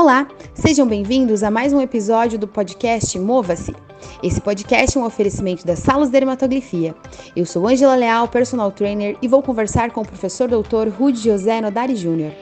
Olá, sejam bem-vindos a mais um episódio do podcast Mova-se. Esse podcast é um oferecimento da Salos Dermatografia. Eu sou Angela Leal, personal trainer, e vou conversar com o professor doutor Rudy José Nodari Júnior.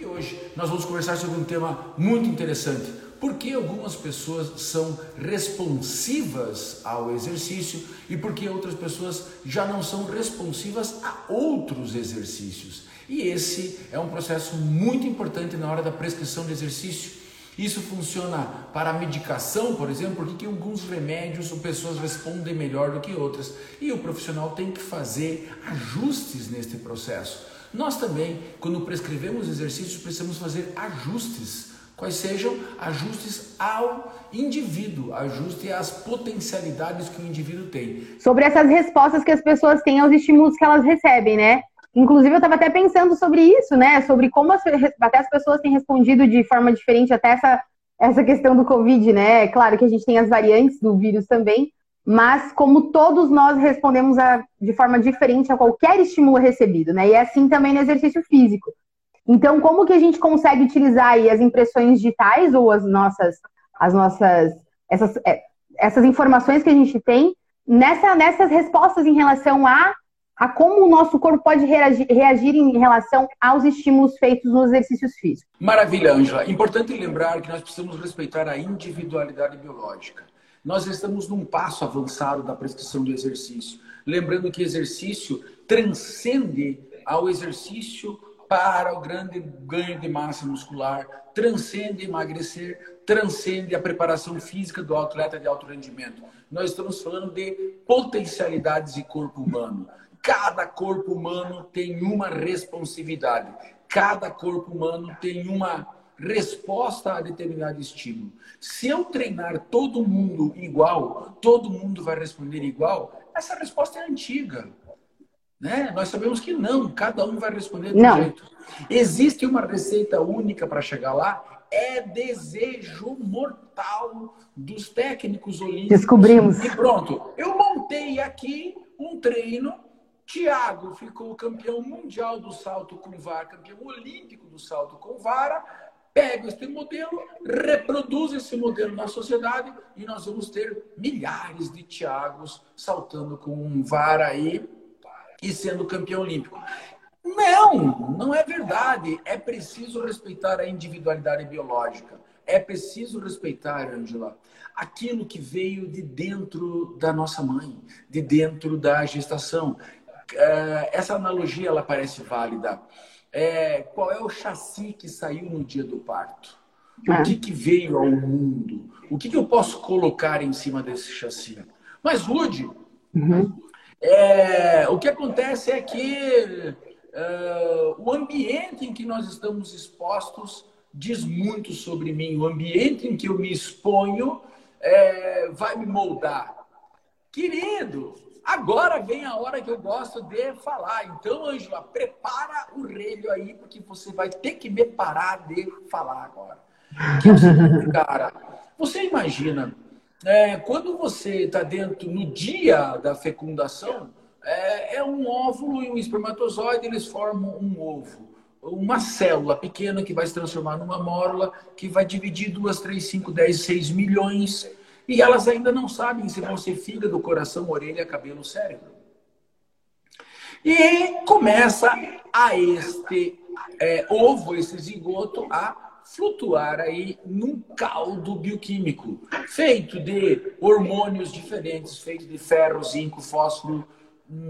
E hoje nós vamos conversar sobre um tema muito interessante por que algumas pessoas são responsivas ao exercício e por que outras pessoas já não são responsivas a outros exercícios. E esse é um processo muito importante na hora da prescrição de exercício. Isso funciona para a medicação, por exemplo, porque alguns remédios pessoas respondem melhor do que outras e o profissional tem que fazer ajustes neste processo. Nós também, quando prescrevemos exercícios, precisamos fazer ajustes quais sejam ajustes ao indivíduo, ajuste às potencialidades que o indivíduo tem. Sobre essas respostas que as pessoas têm aos estímulos que elas recebem, né? Inclusive, eu estava até pensando sobre isso, né? Sobre como as, até as pessoas têm respondido de forma diferente até essa, essa questão do Covid, né? Claro que a gente tem as variantes do vírus também, mas como todos nós respondemos a, de forma diferente a qualquer estímulo recebido, né? E é assim também no exercício físico. Então, como que a gente consegue utilizar as impressões digitais ou as nossas, as nossas, essas, é, essas informações que a gente tem nessa, nessas respostas em relação a, a como o nosso corpo pode reagir, reagir em relação aos estímulos feitos nos exercícios físicos? Maravilha, Ângela. Importante lembrar que nós precisamos respeitar a individualidade biológica. Nós estamos num passo avançado da prescrição do exercício. Lembrando que exercício transcende ao exercício para o grande ganho de massa muscular, transcende emagrecer, transcende a preparação física do atleta de alto rendimento. Nós estamos falando de potencialidades de corpo humano. Cada corpo humano tem uma responsividade. Cada corpo humano tem uma resposta a determinado estímulo. Se eu treinar todo mundo igual, todo mundo vai responder igual, essa resposta é antiga. Né? Nós sabemos que não, cada um vai responder do não. jeito. Existe uma receita única para chegar lá? É desejo mortal dos técnicos olímpicos. Descobrimos. E pronto, eu montei aqui um treino. Tiago ficou campeão mundial do salto com vara, campeão olímpico do salto com vara. Pega este modelo, reproduz esse modelo na sociedade e nós vamos ter milhares de Tiagos saltando com vara aí e sendo campeão olímpico. Não, não é verdade. É preciso respeitar a individualidade biológica. É preciso respeitar, Angela, aquilo que veio de dentro da nossa mãe, de dentro da gestação. É, essa analogia ela parece válida. É, qual é o chassi que saiu no dia do parto? O que, que veio ao mundo? O que, que eu posso colocar em cima desse chassi? Mas, Rude, uhum. É, o que acontece é que uh, o ambiente em que nós estamos expostos diz muito sobre mim. O ambiente em que eu me exponho é, vai me moldar. Querido, agora vem a hora que eu gosto de falar. Então, Ângela, prepara o relho aí, porque você vai ter que me parar de falar agora. Que é o seguinte, cara, você imagina é, quando você está dentro, no dia da fecundação, é, é, um óvulo e um espermatozoide, eles formam um ovo. Uma célula pequena que vai se transformar numa mórula, que vai dividir 2, 3, 5, 10, 6 milhões. E elas ainda não sabem se vão ser fígado, coração, orelha, cabelo, cérebro. E começa a este é, ovo, esse zigoto, a flutuar aí num caldo bioquímico, feito de hormônios diferentes, feito de ferro, zinco, fósforo,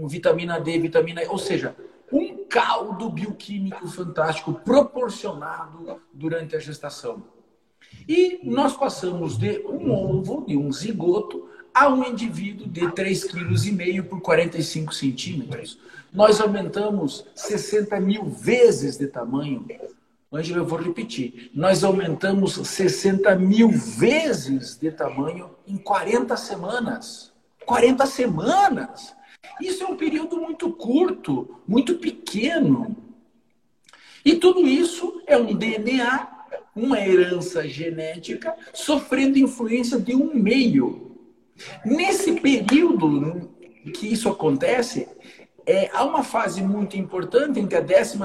vitamina D, vitamina E, ou seja, um caldo bioquímico fantástico proporcionado durante a gestação. E nós passamos de um ovo, de um zigoto, a um indivíduo de 3,5 kg por 45 centímetros. Nós aumentamos 60 mil vezes de tamanho Ângela, eu vou repetir. Nós aumentamos 60 mil vezes de tamanho em 40 semanas. 40 semanas! Isso é um período muito curto, muito pequeno. E tudo isso é um DNA, uma herança genética, sofrendo influência de um meio. Nesse período que isso acontece, é, há uma fase muito importante entre a 12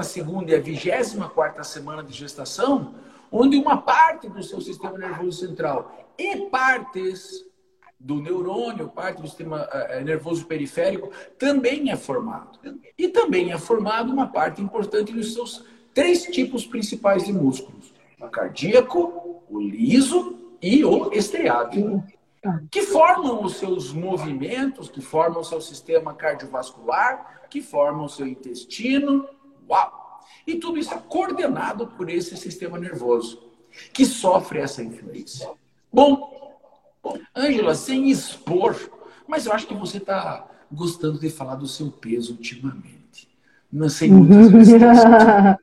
e a 24 semana de gestação, onde uma parte do seu sistema nervoso central e partes do neurônio, parte do sistema uh, nervoso periférico, também é formado. E também é formado uma parte importante dos seus três tipos principais de músculos: o cardíaco, o liso e o estriado que formam os seus movimentos, que formam o seu sistema cardiovascular, que formam o seu intestino. Uau! E tudo isso é coordenado por esse sistema nervoso, que sofre essa influência. Bom, Ângela, sem expor, mas eu acho que você está gostando de falar do seu peso ultimamente. Não sei muitas vezes. ah,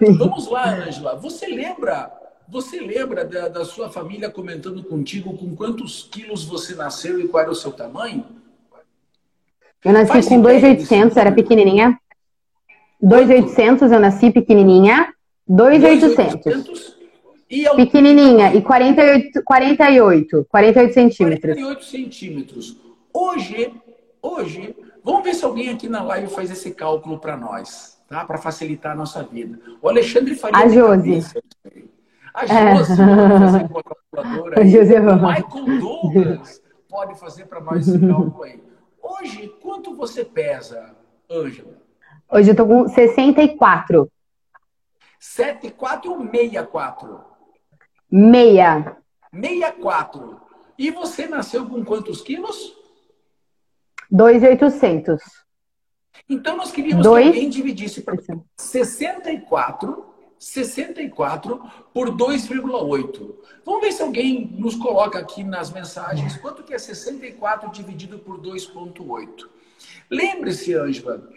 vamos lá, Ângela. Você lembra você lembra da, da, sua família comentando contigo com quantos quilos você nasceu e qual era o seu tamanho? Eu nasci Faz com 2,800, era pequenininha. 2,800 eu nasci pequenininha. 2,800. E ao... Pequenininha e 48, 48, 48 centímetros. 48 centímetros. Hoje, hoje, vamos ver se alguém aqui na live faz esse cálculo para nós, tá? Para facilitar a nossa vida. O Alexandre faria. A Josi. Cabeça, a Josi pode fazer com a calculadora. O Michael Douglas pode fazer para nós esse cálculo aí. Hoje, quanto você pesa, Ângela? Hoje eu tô com 64. 74 ou 64? Meia. 64. E você nasceu com quantos quilos? 2,800. Então nós queríamos Dois... que alguém dividisse para 64 64 por 2,8. Vamos ver se alguém nos coloca aqui nas mensagens quanto que é 64 dividido por 2,8. Lembre-se, Ângela,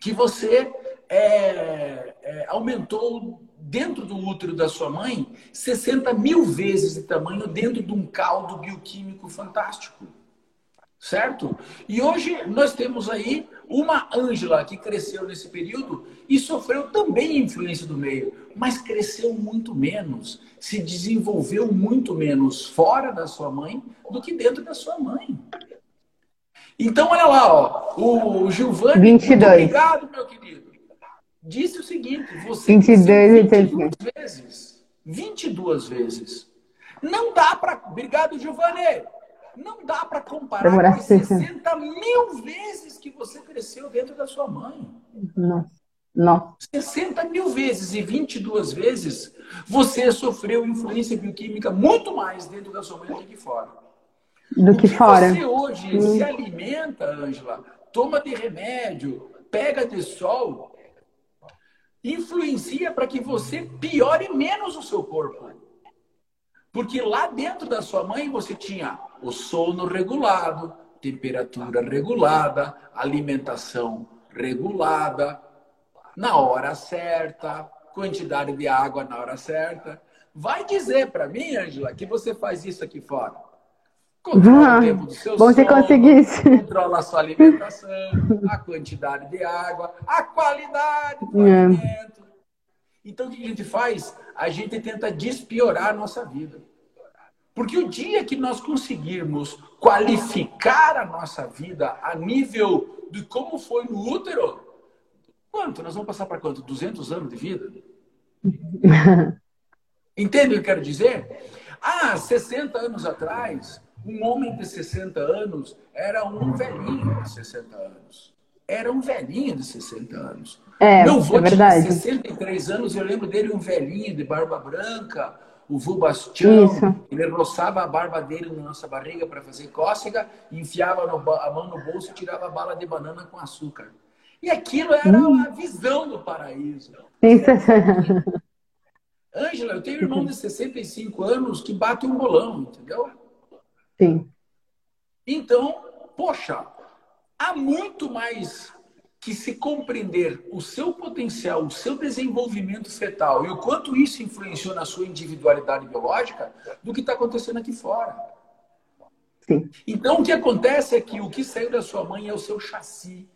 que você é, é, aumentou dentro do útero da sua mãe 60 mil vezes de tamanho dentro de um caldo bioquímico fantástico. Certo? E hoje nós temos aí uma Ângela que cresceu nesse período e sofreu também influência do meio, mas cresceu muito menos, se desenvolveu muito menos fora da sua mãe do que dentro da sua mãe. Então, olha lá, ó, o Gilvani, 22. obrigado, meu querido. Disse o seguinte: você 22, 22 vezes. 22 vezes. Não dá para. Obrigado, Gilvani. Não dá para comparar com as 60 mil vezes que você cresceu dentro da sua mãe. Não. Não. 60 mil vezes e 22 vezes você sofreu influência bioquímica muito mais dentro da sua mãe do que fora. Do que, que fora. Você hoje hum. se alimenta, Ângela, toma de remédio, pega de sol, influencia para que você piore menos o seu corpo. Porque lá dentro da sua mãe você tinha o sono regulado, temperatura regulada, alimentação regulada, na hora certa, quantidade de água na hora certa. Vai dizer para mim, Angela, que você faz isso aqui fora. Controla ah, o tempo do seu bom sono, conseguisse. controla a sua alimentação, a quantidade de água, a qualidade do é. alimento. Então, o que a gente faz? A gente tenta despiorar a nossa vida. Porque o dia que nós conseguirmos qualificar a nossa vida a nível de como foi no útero, quanto? Nós vamos passar para quanto? 200 anos de vida? Entende o que eu quero dizer? Ah, 60 anos atrás, um homem de 60 anos era um velhinho de 60 anos. Era um velhinho de 60 anos. É, Meu avô é verdade. tinha 63 anos, eu lembro dele um velhinho de barba branca, o Vu Bastião, Isso. ele roçava a barba dele na nossa barriga para fazer cócega, enfiava no, a mão no bolso e tirava a bala de banana com açúcar. E aquilo era hum. a visão do paraíso. Ângela, eu tenho um irmão de 65 anos que bate um bolão, entendeu? Sim. Então, poxa, há muito mais que se compreender o seu potencial, o seu desenvolvimento fetal e o quanto isso influenciou na sua individualidade biológica do que está acontecendo aqui fora. Sim. Então, o que acontece é que o que saiu da sua mãe é o seu chassi,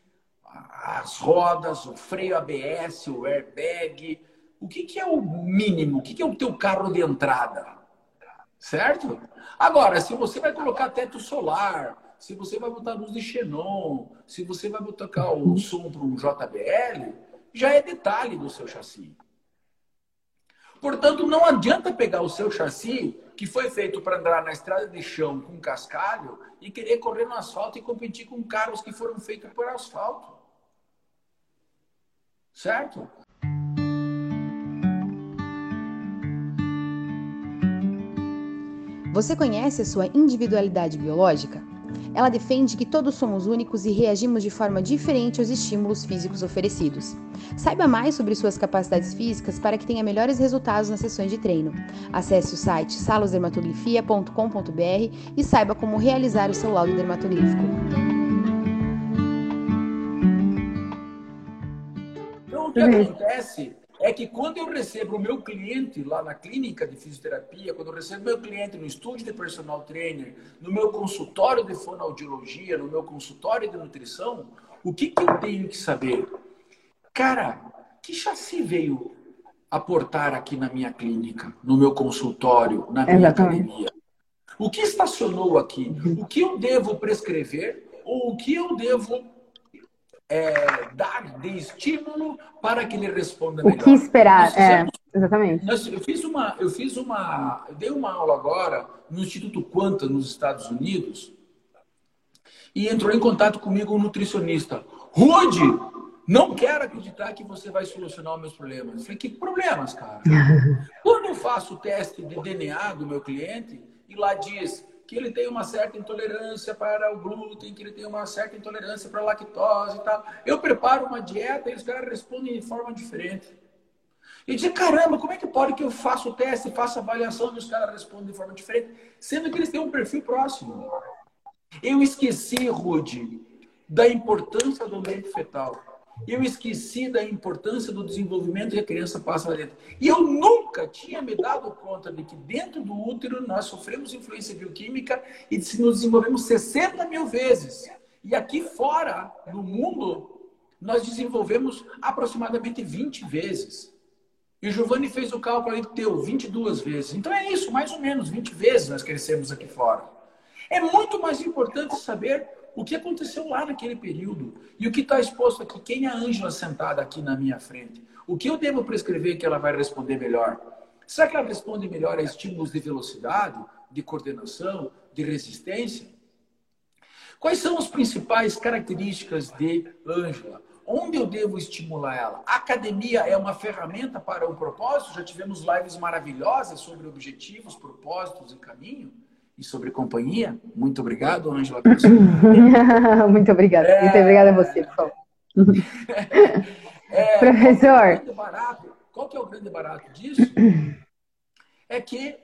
as rodas, o freio ABS, o airbag. O que, que é o mínimo? O que, que é o teu carro de entrada? Certo? Agora, se você vai colocar teto solar, se você vai botar luz de xenon, se você vai botar o som para um JBL, já é detalhe do seu chassi. Portanto, não adianta pegar o seu chassi, que foi feito para andar na estrada de chão com cascalho, e querer correr no asfalto e competir com carros que foram feitos por asfalto. Certo? Você conhece a sua individualidade biológica? Ela defende que todos somos únicos e reagimos de forma diferente aos estímulos físicos oferecidos. Saiba mais sobre suas capacidades físicas para que tenha melhores resultados nas sessões de treino. Acesse o site salosdermatografia.com.br e saiba como realizar o seu laudo dermatoglífico. Então, o que acontece é que quando eu recebo o meu cliente lá na clínica de fisioterapia, quando eu recebo meu cliente no estúdio de personal trainer, no meu consultório de fonoaudiologia, no meu consultório de nutrição, o que, que eu tenho que saber? Cara, que chassi veio aportar aqui na minha clínica, no meu consultório, na minha Exatamente. academia? O que estacionou aqui? O que eu devo prescrever ou o que eu devo é, dar de estímulo para que ele responda melhor. O que esperar, fizemos, é, exatamente. Nós, eu fiz uma, eu fiz uma, eu dei uma aula agora no Instituto Quanta nos Estados Unidos e entrou em contato comigo um nutricionista. Rude, não quero acreditar que você vai solucionar os meus problemas. Eu falei, que problemas, cara? Quando eu faço o teste de DNA do meu cliente e lá diz que ele tem uma certa intolerância para o glúten, que ele tem uma certa intolerância para a lactose e tal. Eu preparo uma dieta e os caras respondem de forma diferente. E dizer, caramba, como é que pode que eu faça o teste, faça a avaliação e os caras respondem de forma diferente, sendo que eles têm um perfil próximo? Eu esqueci, Rude, da importância do ambiente fetal eu esqueci da importância do desenvolvimento que a criança passa lá dentro. E eu nunca tinha me dado conta de que dentro do útero nós sofremos influência bioquímica e nos desenvolvemos 60 mil vezes. E aqui fora, no mundo, nós desenvolvemos aproximadamente 20 vezes. E o Giovanni fez o cálculo que deu 22 vezes. Então é isso, mais ou menos, 20 vezes nós crescemos aqui fora. É muito mais importante saber o que aconteceu lá naquele período e o que está exposto aqui. Quem é a Ângela sentada aqui na minha frente? O que eu devo prescrever que ela vai responder melhor? Será que ela responde melhor a estímulos de velocidade, de coordenação, de resistência? Quais são as principais características de Ângela? Onde eu devo estimular ela? A academia é uma ferramenta para um propósito? Já tivemos lives maravilhosas sobre objetivos, propósitos e caminho e sobre companhia. Muito obrigado, Ângela. Muito obrigada. É... Muito obrigada a você, por favor. É, Professor. Qual, é barato, qual que é o grande barato disso? É que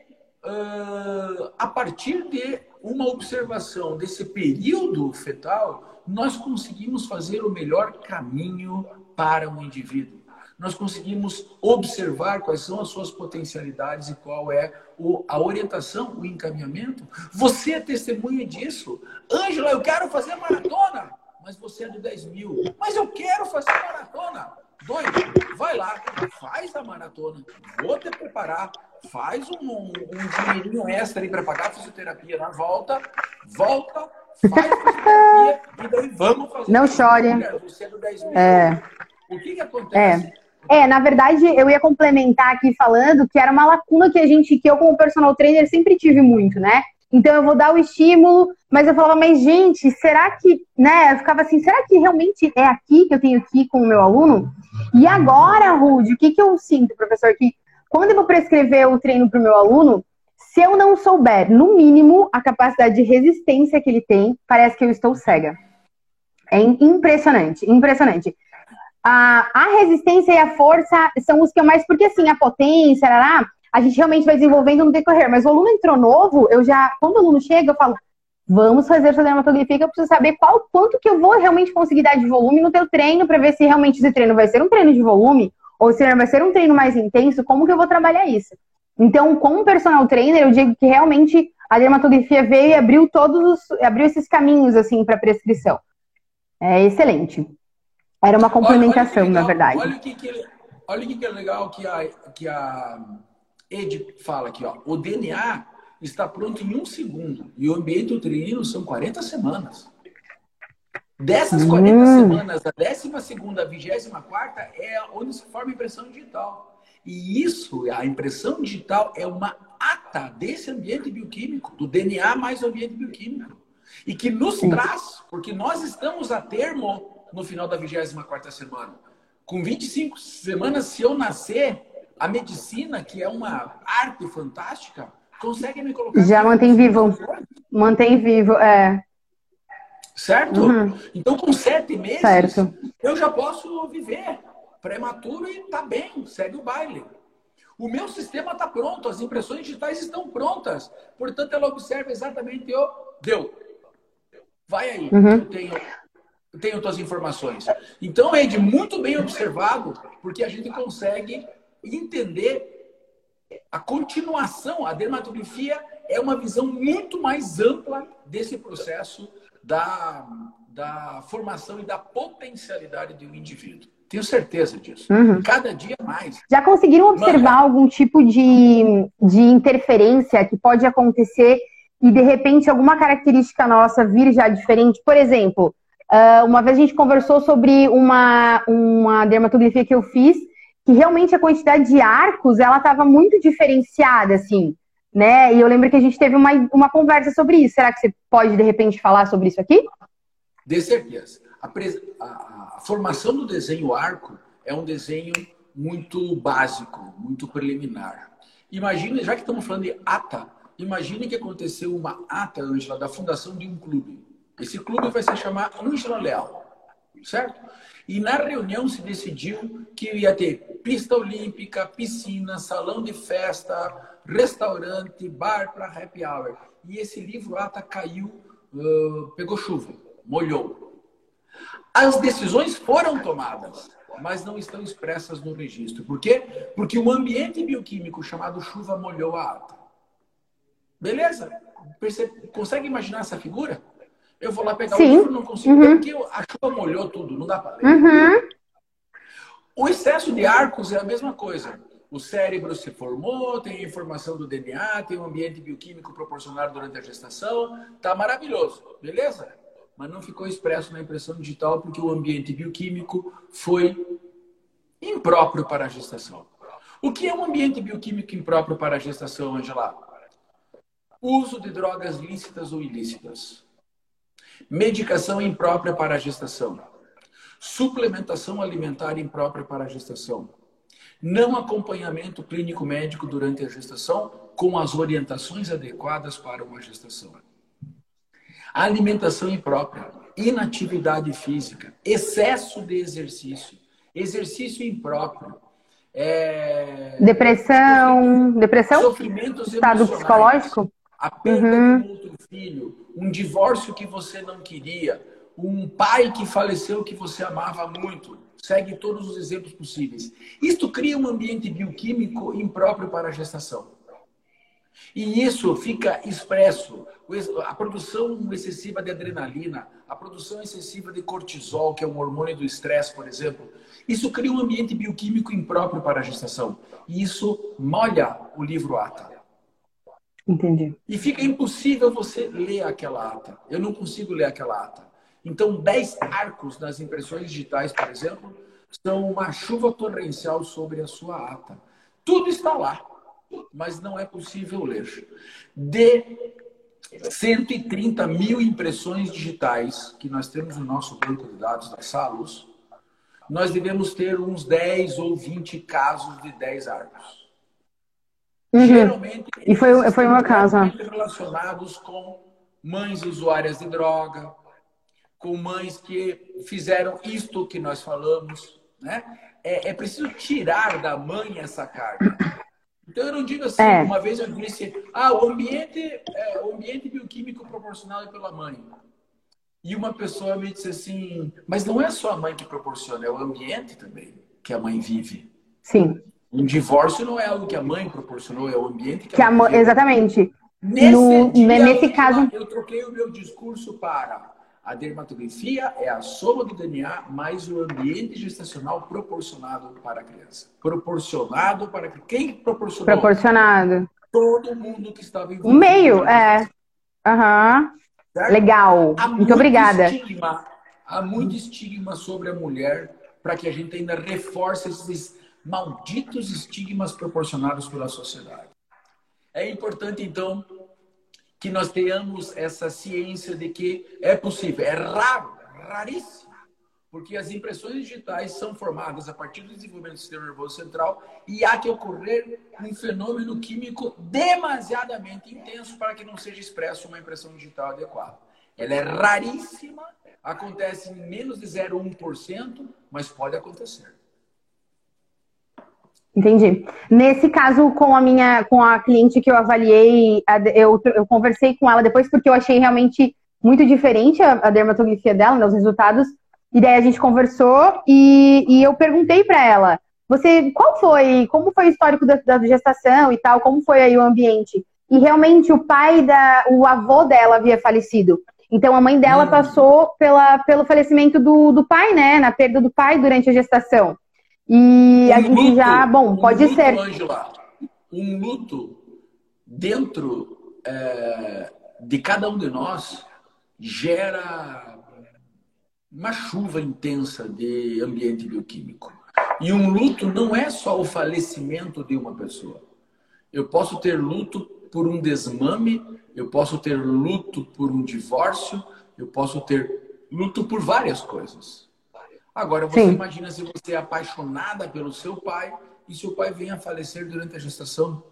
uh, a partir de uma observação desse período fetal, nós conseguimos fazer o melhor caminho para o um indivíduo nós conseguimos observar quais são as suas potencialidades e qual é o, a orientação, o encaminhamento. Você é testemunha disso. Ângela, eu quero fazer maratona, mas você é do 10 mil. Mas eu quero fazer maratona. Doido, vai lá, faz a maratona, vou te preparar, faz um, um, um dinheirinho extra aí para pagar a fisioterapia na volta, volta, faz fisioterapia e daí vamos fazer. Não chore. Você é do 10 mil. É. O que, que acontece? É. É, na verdade, eu ia complementar aqui falando que era uma lacuna que a gente, que eu como personal trainer sempre tive muito, né? Então eu vou dar o estímulo, mas eu falava, mas gente, será que, né? Eu ficava assim, será que realmente é aqui que eu tenho que ir com o meu aluno? E agora, Rude, o que, que eu sinto, professor? Que quando eu vou prescrever o treino para o meu aluno, se eu não souber, no mínimo, a capacidade de resistência que ele tem, parece que eu estou cega. É impressionante, impressionante a, a resistência e a força são os que eu mais. Porque assim, a potência, lá, a gente realmente vai desenvolvendo no decorrer. Mas o aluno entrou novo, eu já. Quando o aluno chega, eu falo. Vamos fazer essa dermatografia que eu preciso saber qual quanto que eu vou realmente conseguir dar de volume no teu treino para ver se realmente esse treino vai ser um treino de volume ou se vai ser um treino mais intenso, como que eu vou trabalhar isso. Então, como personal trainer, eu digo que realmente a dermatografia veio e abriu todos os, abriu esses caminhos assim para prescrição. É excelente. Era uma complementação, olha, olha na verdade. Olha o que, que, olha o que, que é legal que a, que a Ed fala aqui. Ó. O DNA está pronto em um segundo. E o ambiente uterino são 40 semanas. Dessas 40 hum. semanas, a 12 segunda, a 24 é onde se forma a impressão digital. E isso, a impressão digital é uma ata desse ambiente bioquímico, do DNA mais o ambiente bioquímico. E que nos Sim. traz, porque nós estamos a termo no final da 24 semana. Com 25 semanas, se eu nascer, a medicina, que é uma arte fantástica, consegue me colocar. Já mantém vivo. Mantém vivo, é. Certo? Uhum. Então, com sete meses, certo. eu já posso viver prematuro e tá bem, segue o baile. O meu sistema está pronto, as impressões digitais estão prontas. Portanto, ela observa exatamente o deu. Vai aí, uhum. eu tenho, tenho tuas informações. Então, Ed, muito bem observado, porque a gente consegue entender a continuação. A dermatografia é uma visão muito mais ampla desse processo da, da formação e da potencialidade de um indivíduo. Tenho certeza disso. Uhum. Cada dia mais. Já conseguiram observar Mano, algum tipo de, de interferência que pode acontecer e, de repente, alguma característica nossa vir já diferente? Por exemplo, uma vez a gente conversou sobre uma, uma dermatografia que eu fiz que realmente a quantidade de arcos ela estava muito diferenciada, assim, né? E eu lembro que a gente teve uma, uma conversa sobre isso. Será que você pode, de repente, falar sobre isso aqui? De certeza. A, a, a formação do desenho arco é um desenho muito básico, muito preliminar. Imagina, já que estamos falando de ata, imagine que aconteceu uma ata, Ângela, da fundação de um clube. Esse clube vai se chamar Ângela Leal, certo? E na reunião se decidiu que ia ter pista olímpica, piscina, salão de festa, restaurante, bar para happy hour. E esse livro ata caiu, uh, pegou chuva, molhou. As decisões foram tomadas, mas não estão expressas no registro. Por quê? Porque um ambiente bioquímico chamado chuva molhou a ata. Beleza? Consegue imaginar essa figura? Eu vou lá pegar Sim. o livro, não consigo uhum. porque a chuva molhou tudo, não dá para ler. Uhum. O excesso de arcos é a mesma coisa. O cérebro se formou, tem a informação do DNA, tem um ambiente bioquímico proporcionado durante a gestação, tá maravilhoso, beleza? Mas não ficou expresso na impressão digital porque o ambiente bioquímico foi impróprio para a gestação. O que é um ambiente bioquímico impróprio para a gestação, Angela? Uso de drogas lícitas ou ilícitas Medicação imprópria para a gestação. Suplementação alimentar imprópria para a gestação. Não acompanhamento clínico médico durante a gestação com as orientações adequadas para uma gestação. Alimentação imprópria, inatividade física, excesso de exercício, exercício impróprio, é... depressão, depressão, sofrimentos estado psicológico, a perda uhum. de outro filho, um divórcio que você não queria, um pai que faleceu que você amava muito. Segue todos os exemplos possíveis. Isto cria um ambiente bioquímico impróprio para a gestação. E isso fica expresso. A produção excessiva de adrenalina, a produção excessiva de cortisol, que é um hormônio do estresse, por exemplo, isso cria um ambiente bioquímico impróprio para a gestação. E isso molha o livro ATA. Entendi. E fica impossível você ler aquela ata. Eu não consigo ler aquela ata. Então, 10 arcos nas impressões digitais, por exemplo, são uma chuva torrencial sobre a sua ata. Tudo está lá, mas não é possível ler. De 130 mil impressões digitais que nós temos no nosso banco de dados da Salus, nós devemos ter uns 10 ou 20 casos de 10 arcos. Uhum. Geralmente, e foi, foi uma casa relacionados com mães usuárias de droga, com mães que fizeram isto que nós falamos, né? É, é preciso tirar da mãe essa carga. Então eu não digo assim, é. uma vez eu disse, ah, o ambiente, é, o ambiente bioquímico proporcionado pela mãe. E uma pessoa me disse assim, mas não é só a mãe que proporciona, é o ambiente também que a mãe vive. Sim. Um divórcio não é algo que a mãe proporcionou, é o ambiente que, que a mãe. Exatamente. Nesse, no, dia, nesse eu, caso. Eu troquei o meu discurso para a dermatografia é a soma do DNA mais o ambiente gestacional proporcionado para a criança. Proporcionado para quem proporcionou? Proporcionado. todo mundo que estava envolvido. O meio, é. Aham. Uhum. Legal. Há muito, muito obrigada. Estigma, há muito estigma sobre a mulher para que a gente ainda reforce esses malditos estigmas proporcionados pela sociedade. É importante, então, que nós tenhamos essa ciência de que é possível. É raro, raríssimo, porque as impressões digitais são formadas a partir do desenvolvimento do sistema nervoso central e há que ocorrer um fenômeno químico demasiadamente intenso para que não seja expresso uma impressão digital adequada. Ela é raríssima, acontece em menos de 0,1%, mas pode acontecer. Entendi. Nesse caso, com a minha, com a cliente que eu avaliei, eu, eu conversei com ela depois porque eu achei realmente muito diferente a, a dermatografia dela, né, os resultados. E daí a gente conversou e, e eu perguntei para ela, você, qual foi, como foi o histórico da, da, gestação e tal, como foi aí o ambiente? E realmente o pai da, o avô dela havia falecido. Então a mãe dela hum. passou pela, pelo falecimento do, do pai, né, na perda do pai durante a gestação. E um a gente luto, já, bom, pode luto, ser. Angela, um luto dentro é, de cada um de nós gera uma chuva intensa de ambiente bioquímico. E um luto não é só o falecimento de uma pessoa. Eu posso ter luto por um desmame, eu posso ter luto por um divórcio, eu posso ter luto por várias coisas. Agora, você Sim. imagina se você é apaixonada pelo seu pai e seu pai vem a falecer durante a gestação.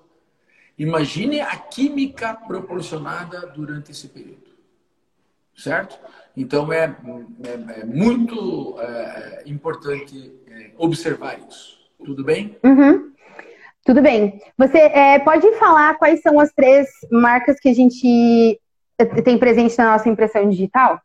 Imagine a química proporcionada durante esse período. Certo? Então, é, é, é muito é, importante é, observar isso. Tudo bem? Uhum. Tudo bem. Você é, pode falar quais são as três marcas que a gente tem presente na nossa impressão digital?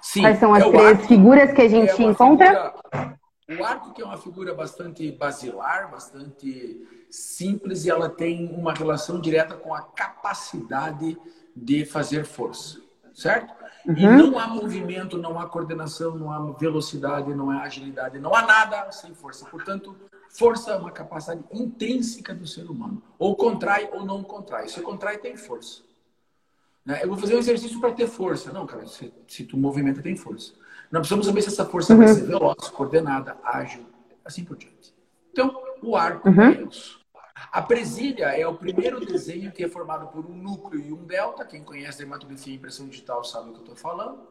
Sim, Quais são as é três arco, figuras que a gente é encontra? Figura, o arco que é uma figura bastante basilar, bastante simples e ela tem uma relação direta com a capacidade de fazer força, certo? Uhum. E não há movimento, não há coordenação, não há velocidade, não há agilidade, não há nada sem força. Portanto, força é uma capacidade intrínseca do ser humano. Ou contrai ou não contrai. Se contrai, tem força. Né? Eu vou fazer um exercício para ter força. Não, cara, se, se tu movimenta, tem força. Nós precisamos saber se essa força uhum. vai ser veloz, coordenada, ágil, assim por diante. Então, o arco uhum. é isso. A presília é o primeiro desenho que é formado por um núcleo e um delta. Quem conhece dermatografia e impressão digital sabe o que eu estou falando.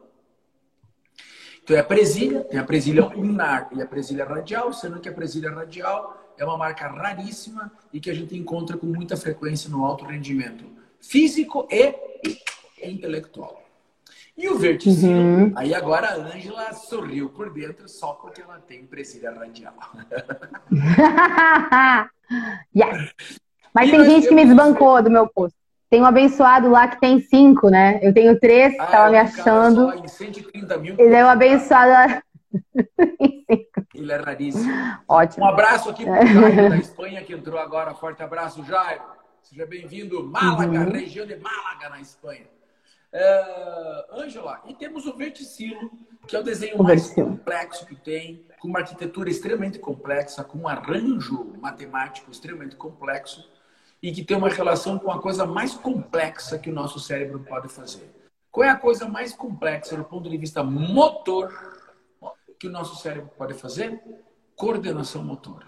Então é a presília, tem a presília ulnar e a presília radial, sendo que a presília radial é uma marca raríssima e que a gente encontra com muita frequência no alto rendimento físico e intelectual. E o verticilo, uhum. aí agora a Ângela sorriu por dentro só porque ela tem presília radial. yes. Mas e tem gente que me desbancou do meu posto. Tem um abençoado lá que tem cinco, né? Eu tenho três, ah, tava me achando. Em 130 mil. Ele é um abençoado. Ele é raríssimo. Ótimo. Um abraço aqui para o Jairo da Espanha, que entrou agora. Forte abraço, Jairo. Seja bem-vindo, Málaga, uhum. região de Málaga, na Espanha. Ângela, uh, e temos o verticilo, que é o desenho o mais verticilo. complexo que tem, com uma arquitetura extremamente complexa, com um arranjo matemático extremamente complexo e que tem uma relação com a coisa mais complexa que o nosso cérebro pode fazer. Qual é a coisa mais complexa do ponto de vista motor que o nosso cérebro pode fazer? Coordenação motora.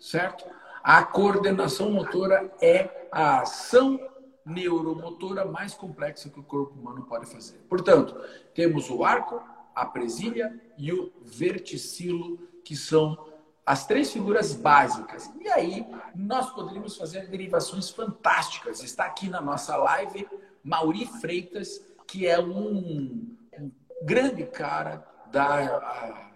Certo? A coordenação motora é a ação neuromotora mais complexa que o corpo humano pode fazer. Portanto, temos o arco, a presilha e o verticilo, que são as três figuras básicas. E aí, nós poderíamos fazer derivações fantásticas. Está aqui na nossa live Mauri Freitas, que é um, um grande cara da,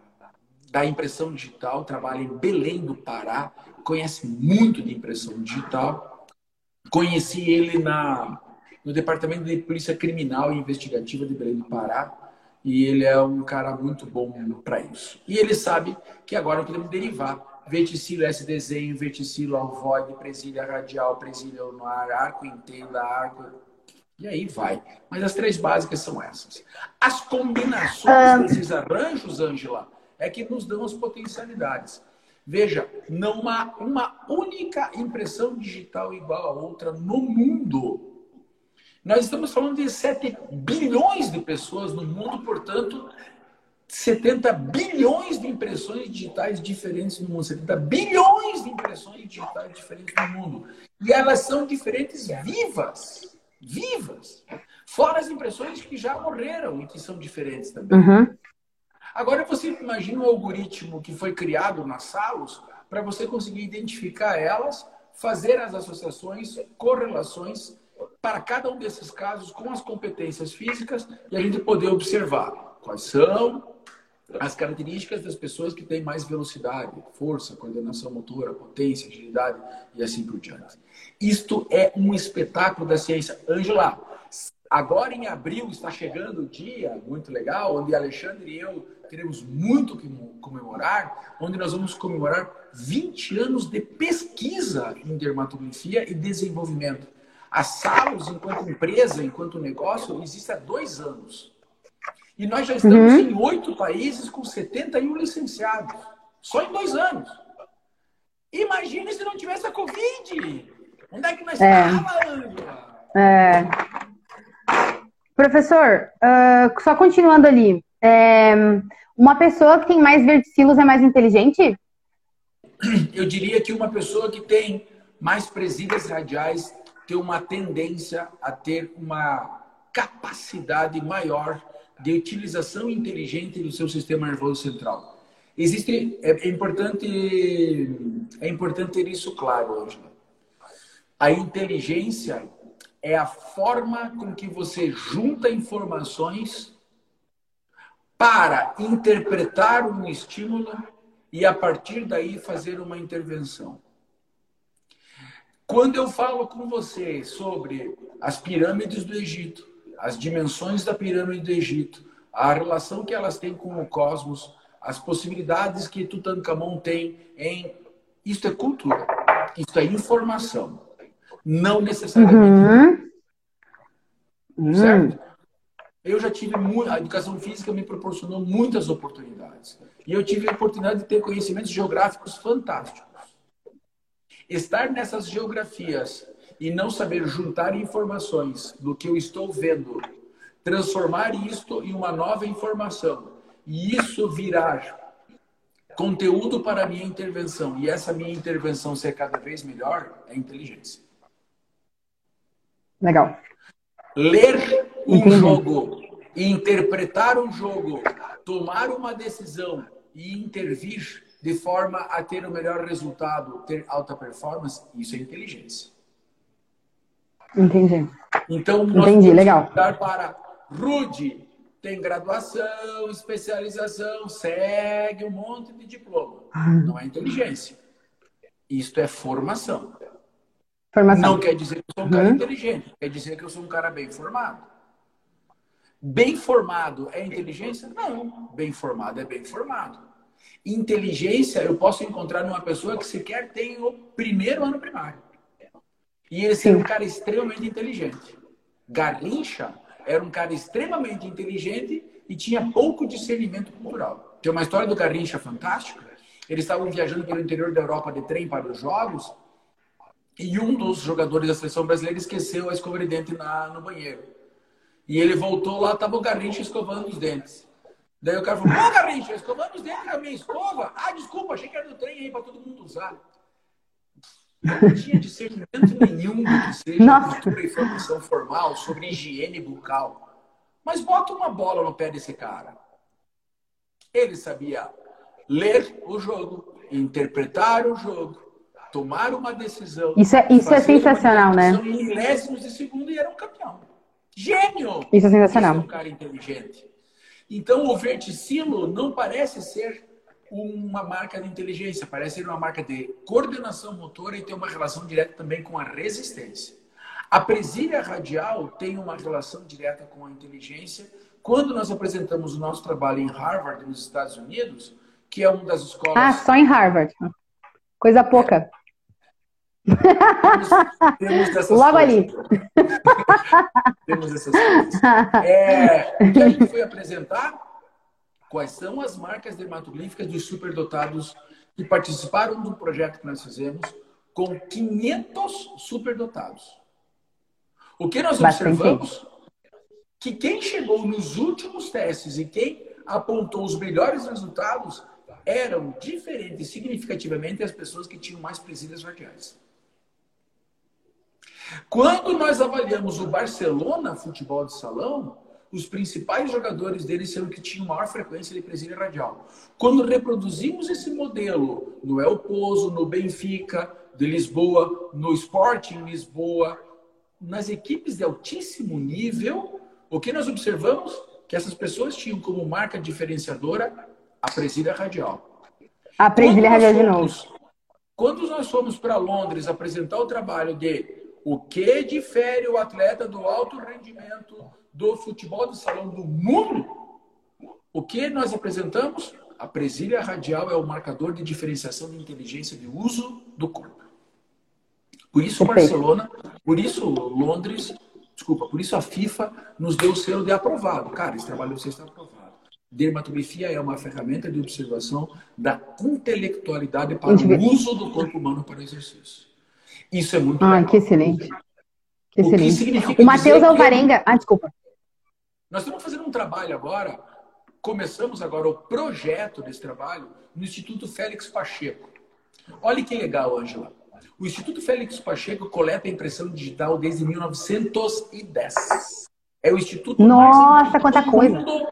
da impressão digital, trabalha em Belém do Pará, conhece muito de impressão digital. Conheci ele na, no Departamento de Polícia Criminal e Investigativa de Belém do Pará. E ele é um cara muito bom para isso. E ele sabe que agora podemos derivar verticilo S desenho, verticilo alvoide, presilha radial, presilha lunar, arco inteiro, arco. E aí vai. Mas as três básicas são essas. As combinações ah. desses arranjos, Ângela, é que nos dão as potencialidades. Veja, não há uma única impressão digital igual a outra no mundo. Nós estamos falando de 7 bilhões de pessoas no mundo, portanto, 70 bilhões de impressões digitais diferentes no mundo. 70 bilhões de impressões digitais diferentes no mundo. E elas são diferentes vivas. Vivas. Fora as impressões que já morreram e que são diferentes também. Uhum. Agora você imagina um algoritmo que foi criado nas salas para você conseguir identificar elas, fazer as associações, correlações para cada um desses casos com as competências físicas e a gente poder observar quais são as características das pessoas que têm mais velocidade, força, coordenação motora, potência, agilidade e assim por diante. Isto é um espetáculo da ciência. Angela, agora em abril está chegando o dia muito legal, onde Alexandre e eu teremos muito que comemorar, onde nós vamos comemorar 20 anos de pesquisa em dermatografia e desenvolvimento. A Salos, enquanto empresa, enquanto negócio, existe há dois anos. E nós já estamos uhum. em oito países com 71 licenciados. Só em dois anos. Imagine se não tivesse a Covid. Onde é que nós é. estávamos, É. Professor, uh, só continuando ali. É, uma pessoa que tem mais verticilos é mais inteligente? Eu diria que uma pessoa que tem mais presídios radiais tem uma tendência a ter uma capacidade maior de utilização inteligente do seu sistema nervoso central. Existe, é, é importante, é importante ter isso claro, Angela. A inteligência é a forma com que você junta informações para interpretar um estímulo e a partir daí fazer uma intervenção. Quando eu falo com você sobre as pirâmides do Egito, as dimensões da pirâmide do Egito, a relação que elas têm com o cosmos, as possibilidades que Tutankhamon tem em. Isso é cultura, isso é informação. Não necessariamente. Uhum. Certo? Eu já tive muito. A educação física me proporcionou muitas oportunidades. E eu tive a oportunidade de ter conhecimentos geográficos fantásticos. Estar nessas geografias e não saber juntar informações do que eu estou vendo, transformar isto em uma nova informação e isso virar conteúdo para a minha intervenção e essa minha intervenção ser cada vez melhor é inteligência. Legal. Ler um Entendi. jogo, interpretar um jogo, tomar uma decisão e intervir de forma a ter o melhor resultado, ter alta performance, isso é inteligência. Entendi. Então, nós Entendi, legal. para Rude, tem graduação, especialização, segue um monte de diploma. Não é inteligência. Isto é formação. Formação. Não quer dizer que eu sou um cara uhum. inteligente, quer dizer que eu sou um cara bem formado. Bem formado é inteligência? Não. Bem formado é bem formado. Inteligência eu posso encontrar numa pessoa que sequer tem o primeiro ano primário. E ele ser um cara extremamente inteligente. Garrincha era um cara extremamente inteligente e tinha pouco discernimento cultural. Tem uma história do Garrincha fantástica. Eles estavam viajando pelo interior da Europa de trem para os jogos e um dos jogadores da seleção brasileira esqueceu a escova de dente na, no banheiro. E ele voltou lá, estava o Garrincha escovando os dentes. Daí o cara falou: Ô Garrincha, escovando os dentes da minha escova? Ah, desculpa, achei que era do trem aí para todo mundo usar. Não tinha discernimento nenhum do que seja Nossa. cultura e formação formal sobre higiene bucal. Mas bota uma bola no pé desse cara. Ele sabia ler o jogo, interpretar o jogo, tomar uma decisão. Isso é, isso é sensacional, né? São milésimos de segundo e era um campeão. Gênio! Isso é sensacional. Esse é um cara inteligente. Então, o verticilo não parece ser uma marca de inteligência, parece ser uma marca de coordenação motora e tem uma relação direta também com a resistência. A presília radial tem uma relação direta com a inteligência. Quando nós apresentamos o nosso trabalho em Harvard, nos Estados Unidos, que é uma das escolas. Ah, só em Harvard. Coisa pouca. É. Temos, temos Logo coisas. ali. temos essas coisas. É, o que a gente foi apresentar quais são as marcas dermatoglíficas dos superdotados que participaram do projeto que nós fizemos com 500 superdotados. O que nós observamos? Que quem chegou nos últimos testes e quem apontou os melhores resultados eram diferentes significativamente as pessoas que tinham mais presídios radiais. Quando nós avaliamos o Barcelona futebol de salão, os principais jogadores deles são os que tinham maior frequência de presídio radial. Quando reproduzimos esse modelo no El Pozo, no Benfica de Lisboa, no Sporting Lisboa, nas equipes de altíssimo nível, o que nós observamos? Que essas pessoas tinham como marca diferenciadora a presília radial. A presília radial de novo. Quando nós fomos para Londres apresentar o trabalho de o que difere o atleta do alto rendimento do futebol de salão do mundo? O que nós apresentamos? A presília radial é o marcador de diferenciação de inteligência de uso do corpo. Por isso Barcelona, por isso Londres, desculpa, por isso a FIFA nos deu o selo de aprovado. Cara, esse trabalho você está aprovado. Dermatografia é uma ferramenta de observação da intelectualidade para o uso do corpo humano para o exercício. Isso é muito Ah, legal. que excelente. Que excelente. O, o Matheus Alvarenga. Que... Ah, desculpa. Nós estamos fazendo um trabalho agora, começamos agora o projeto desse trabalho no Instituto Félix Pacheco. Olha que legal, Ângela. O Instituto Félix Pacheco coleta impressão digital desde 1910. É o instituto Nossa, quanta coisa! Mundo,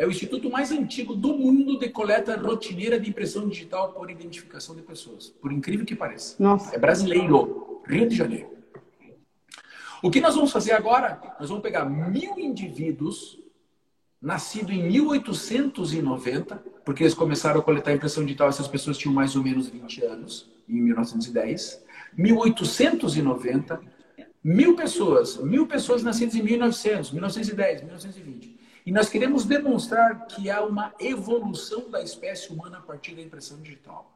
é o instituto mais antigo do mundo de coleta rotineira de impressão digital por identificação de pessoas. Por incrível que pareça. Nossa. É brasileiro, Rio de Janeiro. O que nós vamos fazer agora? Nós vamos pegar mil indivíduos nascidos em 1890, porque eles começaram a coletar impressão digital, essas pessoas tinham mais ou menos 20 anos, em 1910. 1890, mil pessoas, mil pessoas nascidas em 1900, 1910, 1920. E nós queremos demonstrar que há uma evolução da espécie humana a partir da impressão digital.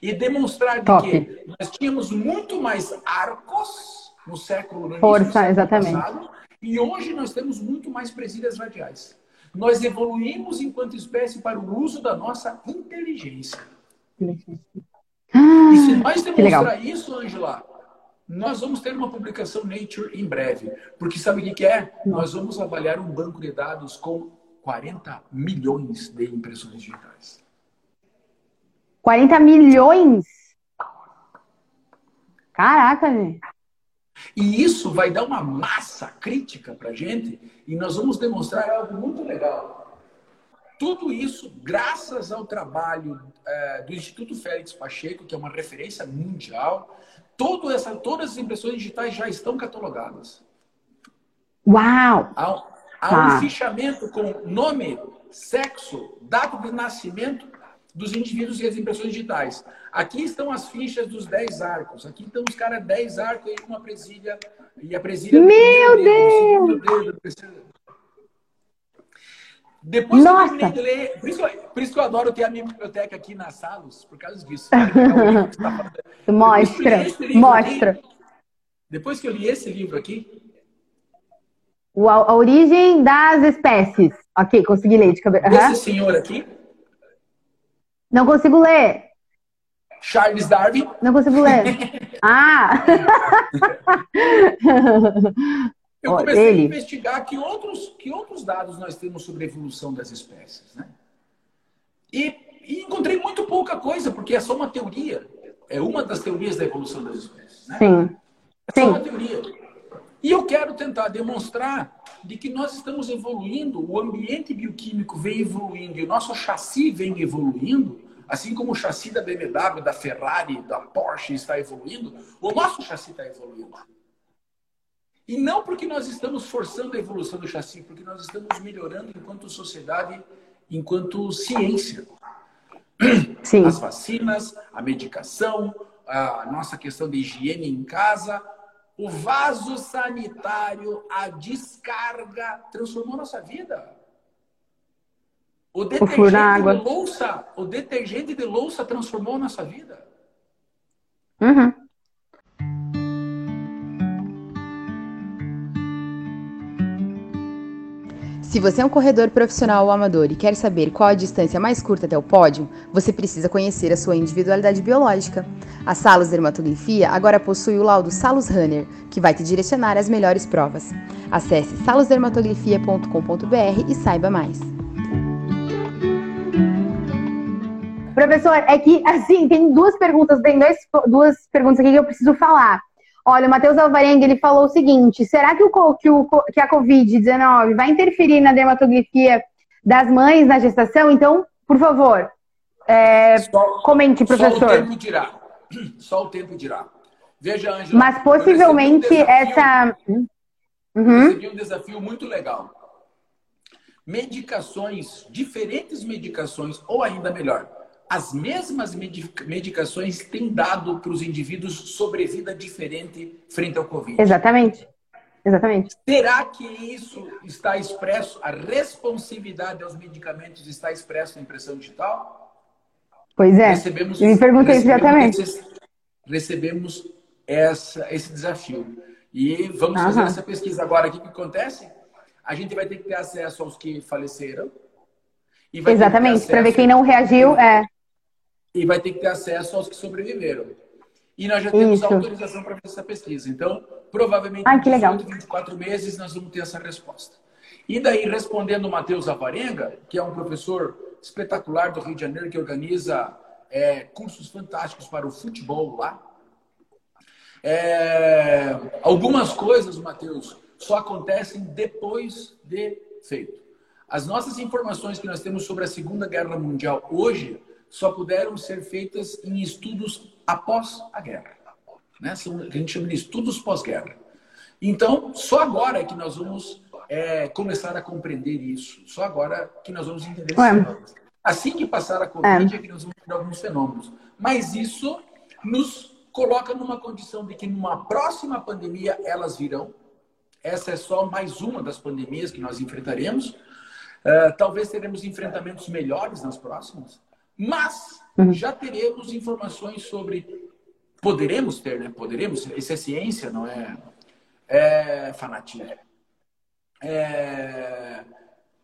E demonstrar de que nós tínhamos muito mais arcos no século, no Força, século exatamente. passado, e hoje nós temos muito mais presídios radiais. Nós evoluímos enquanto espécie para o uso da nossa inteligência. Ah, e se nós demonstrar isso, Angela, nós vamos ter uma publicação Nature em breve, porque sabe o que é? Nós vamos avaliar um banco de dados com 40 milhões de impressões digitais. 40 milhões? Caraca, gente. E isso vai dar uma massa crítica para a gente e nós vamos demonstrar algo muito legal. Tudo isso graças ao trabalho é, do Instituto Félix Pacheco, que é uma referência mundial, Todo essa, todas as impressões digitais já estão catalogadas. Uau! Há, há tá. um fichamento com nome, sexo, data de nascimento dos indivíduos e as impressões digitais. Aqui estão as fichas dos 10 arcos. Aqui estão os caras 10 arcos com uma presilha. E a presilha. Meu Deus! Dedo, depois Nossa. que eu ler, por isso, que eu, por isso que eu adoro ter a minha biblioteca aqui nas salas, por causa disso. Tá mostra, mostra. Aqui, depois que eu li esse livro aqui. O, a origem das espécies. Ok, consegui ler de cabeça. Uhum. Esse senhor aqui. Não consigo ler. Charles Darwin. Não consigo ler. ah! eu comecei ele... a investigar que outros, que outros dados nós temos sobre a evolução das espécies. Né? E, e, encontrei muito pouca coisa, porque é só uma teoria. É uma das teorias da evolução das espécies. Né? Sim. É só uma teoria. E eu quero tentar demonstrar de que nós estamos evoluindo, o ambiente bioquímico vem evoluindo e o nosso chassi vem evoluindo, assim como o chassi da BMW, da Ferrari, da Porsche está evoluindo, o nosso chassi está evoluindo. E não porque nós estamos forçando a evolução do chassi, porque nós estamos melhorando enquanto sociedade, enquanto ciência. Sim. As vacinas, a medicação, a nossa questão de higiene em casa, o vaso sanitário, a descarga, transformou nossa vida. O detergente de louça, o detergente de louça transformou nossa vida. Uhum. Se você é um corredor profissional ou amador e quer saber qual a distância mais curta até o pódio, você precisa conhecer a sua individualidade biológica. A Salus Dermatografia agora possui o laudo Salus Runner, que vai te direcionar às melhores provas. Acesse salusdermatografia.com.br e saiba mais. Professor, é que, assim, tem duas perguntas, tem dois, duas perguntas aqui que eu preciso falar. Olha, o Matheus Alvarenga, ele falou o seguinte, será que, o, que, o, que a Covid-19 vai interferir na dermatografia das mães na gestação? Então, por favor, é, só, comente, professor. Só o tempo dirá. Só o tempo dirá. Veja, Ângela. Mas possivelmente um essa... Uhum. Recebi um desafio muito legal. Medicações, diferentes medicações, ou ainda melhor, as mesmas medicações têm dado para os indivíduos sobrevida diferente frente ao Covid. Exatamente. Exatamente. Será que isso está expresso, a responsividade aos medicamentos está expresso na impressão digital? Pois é. Recebemos, Eu me perguntei exatamente. Esse, recebemos essa, esse desafio. E vamos fazer essa pesquisa agora. O que, que acontece? A gente vai ter que ter acesso aos que faleceram. Exatamente, para ver quem não reagiu. É e vai ter que ter acesso aos que sobreviveram. E nós já temos Isso. autorização para fazer essa pesquisa. Então, provavelmente, em 18, 24 meses, nós vamos ter essa resposta. E daí, respondendo o Matheus Avarenga, que é um professor espetacular do Rio de Janeiro, que organiza é, cursos fantásticos para o futebol lá. É, algumas coisas, Matheus, só acontecem depois de feito. As nossas informações que nós temos sobre a Segunda Guerra Mundial hoje só puderam ser feitas em estudos após a guerra. Né? São, a gente chama de estudos pós-guerra. Então, só agora é que nós vamos é, começar a compreender isso. Só agora que nós vamos entender isso. Assim que passar a Covid, é. é que nós vamos ter alguns fenômenos. Mas isso nos coloca numa condição de que numa próxima pandemia elas virão. Essa é só mais uma das pandemias que nós enfrentaremos. Uh, talvez teremos enfrentamentos melhores nas próximas. Mas uhum. já teremos informações sobre. Poderemos ter, né? Poderemos. Isso é ciência, não é, é fanatismo. É...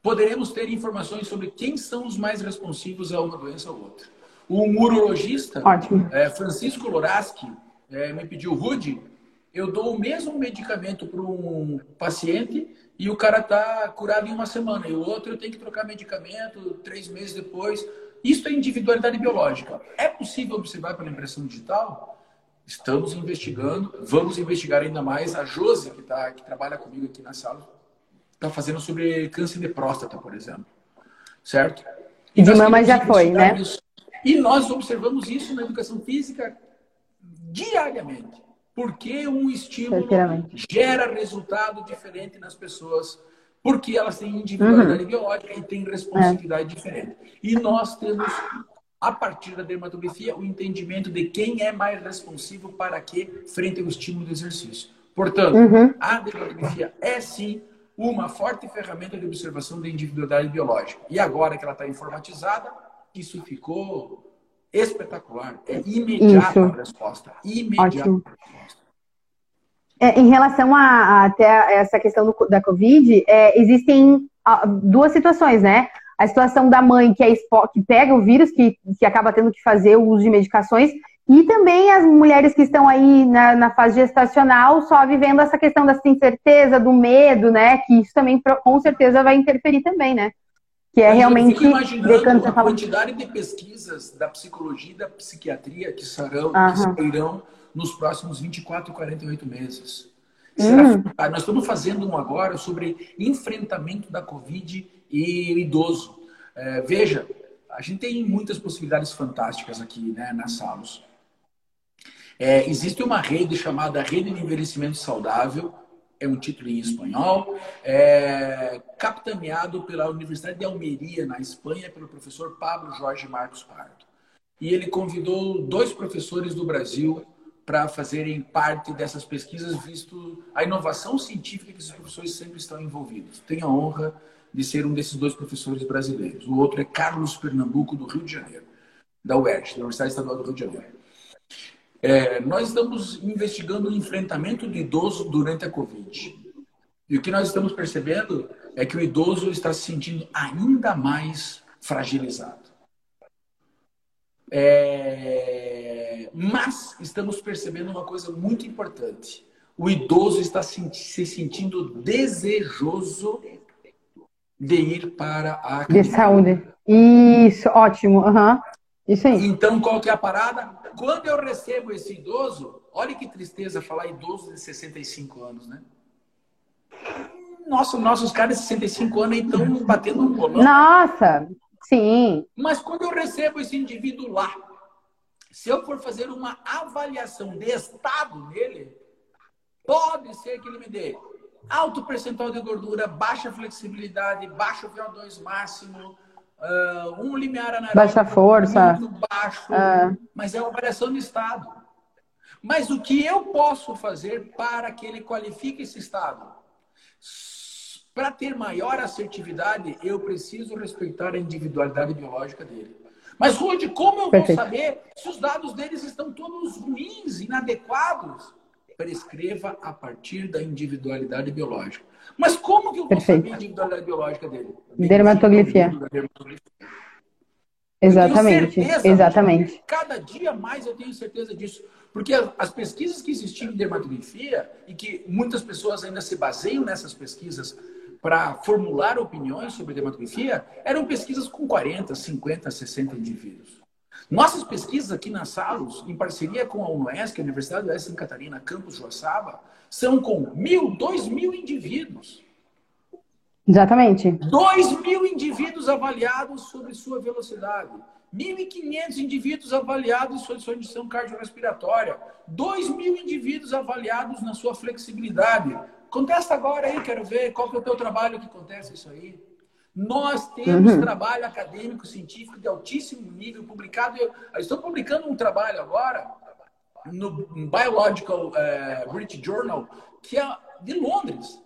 Poderemos ter informações sobre quem são os mais responsivos a uma doença ou outra. O urologista é, Francisco Loraski é, me pediu, Rude, eu dou o mesmo medicamento para um paciente e o cara está curado em uma semana. E o outro eu tenho que trocar medicamento três meses depois. Isso é individualidade biológica. É possível observar pela impressão digital? Estamos investigando, vamos investigar ainda mais. A Josi, que, tá, que trabalha comigo aqui na sala, está fazendo sobre câncer de próstata, por exemplo. Certo? E de mama já foi, né? Isso. E nós observamos isso na educação física diariamente. Porque um estímulo gera resultado diferente nas pessoas porque elas têm individualidade uhum. biológica e têm responsabilidade é. diferente. E nós temos, a partir da dermatografia, o entendimento de quem é mais responsivo para que frente ao estímulo do exercício. Portanto, uhum. a dermatografia é sim uma forte ferramenta de observação da individualidade biológica. E agora que ela está informatizada, isso ficou espetacular. É imediata a resposta. Imediata Ótimo. a resposta. É, em relação a, a, até essa questão do, da Covid, é, existem a, duas situações, né? A situação da mãe que, é que pega o vírus, que, que acaba tendo que fazer o uso de medicações, e também as mulheres que estão aí na, na fase gestacional só vivendo essa questão da incerteza, do medo, né? Que isso também com certeza vai interferir também, né? Que é realmente. Eu fico imaginando a quantidade de pesquisas da psicologia e da psiquiatria que, serão, que sairão nos próximos 24, 48 meses. Hum. Nós estamos fazendo um agora sobre enfrentamento da Covid e idoso. É, veja, a gente tem muitas possibilidades fantásticas aqui né, nas salas. É, existe uma rede chamada Rede de Envelhecimento Saudável, é um título em espanhol, é, capitaneado pela Universidade de Almeria, na Espanha, pelo professor Pablo Jorge Marcos Pardo. E ele convidou dois professores do Brasil para fazerem parte dessas pesquisas, visto a inovação científica que esses professores sempre estão envolvidos. Tenho a honra de ser um desses dois professores brasileiros. O outro é Carlos Pernambuco, do Rio de Janeiro, da UERJ, da Universidade Estadual do Rio de Janeiro. É, nós estamos investigando o enfrentamento do idoso durante a Covid. E o que nós estamos percebendo é que o idoso está se sentindo ainda mais fragilizado. É... Mas estamos percebendo uma coisa muito importante. O idoso está se sentindo desejoso de ir para a academia. De saúde. Isso, ótimo. Uhum. Isso aí. Então, qual que é a parada? Quando eu recebo esse idoso, olha que tristeza falar idoso de 65 anos, né? Nossa, nossos caras de 65 anos estão batendo um bolão. Nossa, sim. Mas quando eu recebo esse indivíduo lá, se eu for fazer uma avaliação de estado nele, pode ser que ele me dê alto percentual de gordura, baixa flexibilidade, baixo VO2 máximo, uh, um limiar anaeróbico baixa força, muito baixo, uh... mas é uma variação de estado. Mas o que eu posso fazer para que ele qualifique esse estado? Para ter maior assertividade, eu preciso respeitar a individualidade biológica dele. Mas, Rude, como eu Perfeito. vou saber se os dados deles estão todos ruins, inadequados? Prescreva a partir da individualidade biológica. Mas como que eu vou Perfeito. saber a individualidade biológica dele? Dermatografia. Exatamente, certeza, exatamente. Cada dia mais eu tenho certeza disso. Porque as pesquisas que existiam em dermatografia e que muitas pessoas ainda se baseiam nessas pesquisas para formular opiniões sobre dermatografia, eram pesquisas com 40, 50, 60 indivíduos. Nossas pesquisas aqui na Salos, em parceria com a UNOESC, a Universidade do Oeste de Santa Catarina, Campus Joaçaba, são com mil, dois mil indivíduos. Exatamente. Dois mil indivíduos avaliados sobre sua velocidade. 1.500 indivíduos avaliados sobre sua condição cardiorrespiratória. 2 mil indivíduos avaliados na sua flexibilidade. Contesta agora aí, quero ver qual que é o teu trabalho que acontece isso aí. Nós temos uhum. trabalho acadêmico, científico de altíssimo nível publicado. Eu estou publicando um trabalho agora no Biological uh, British Journal, que é de Londres.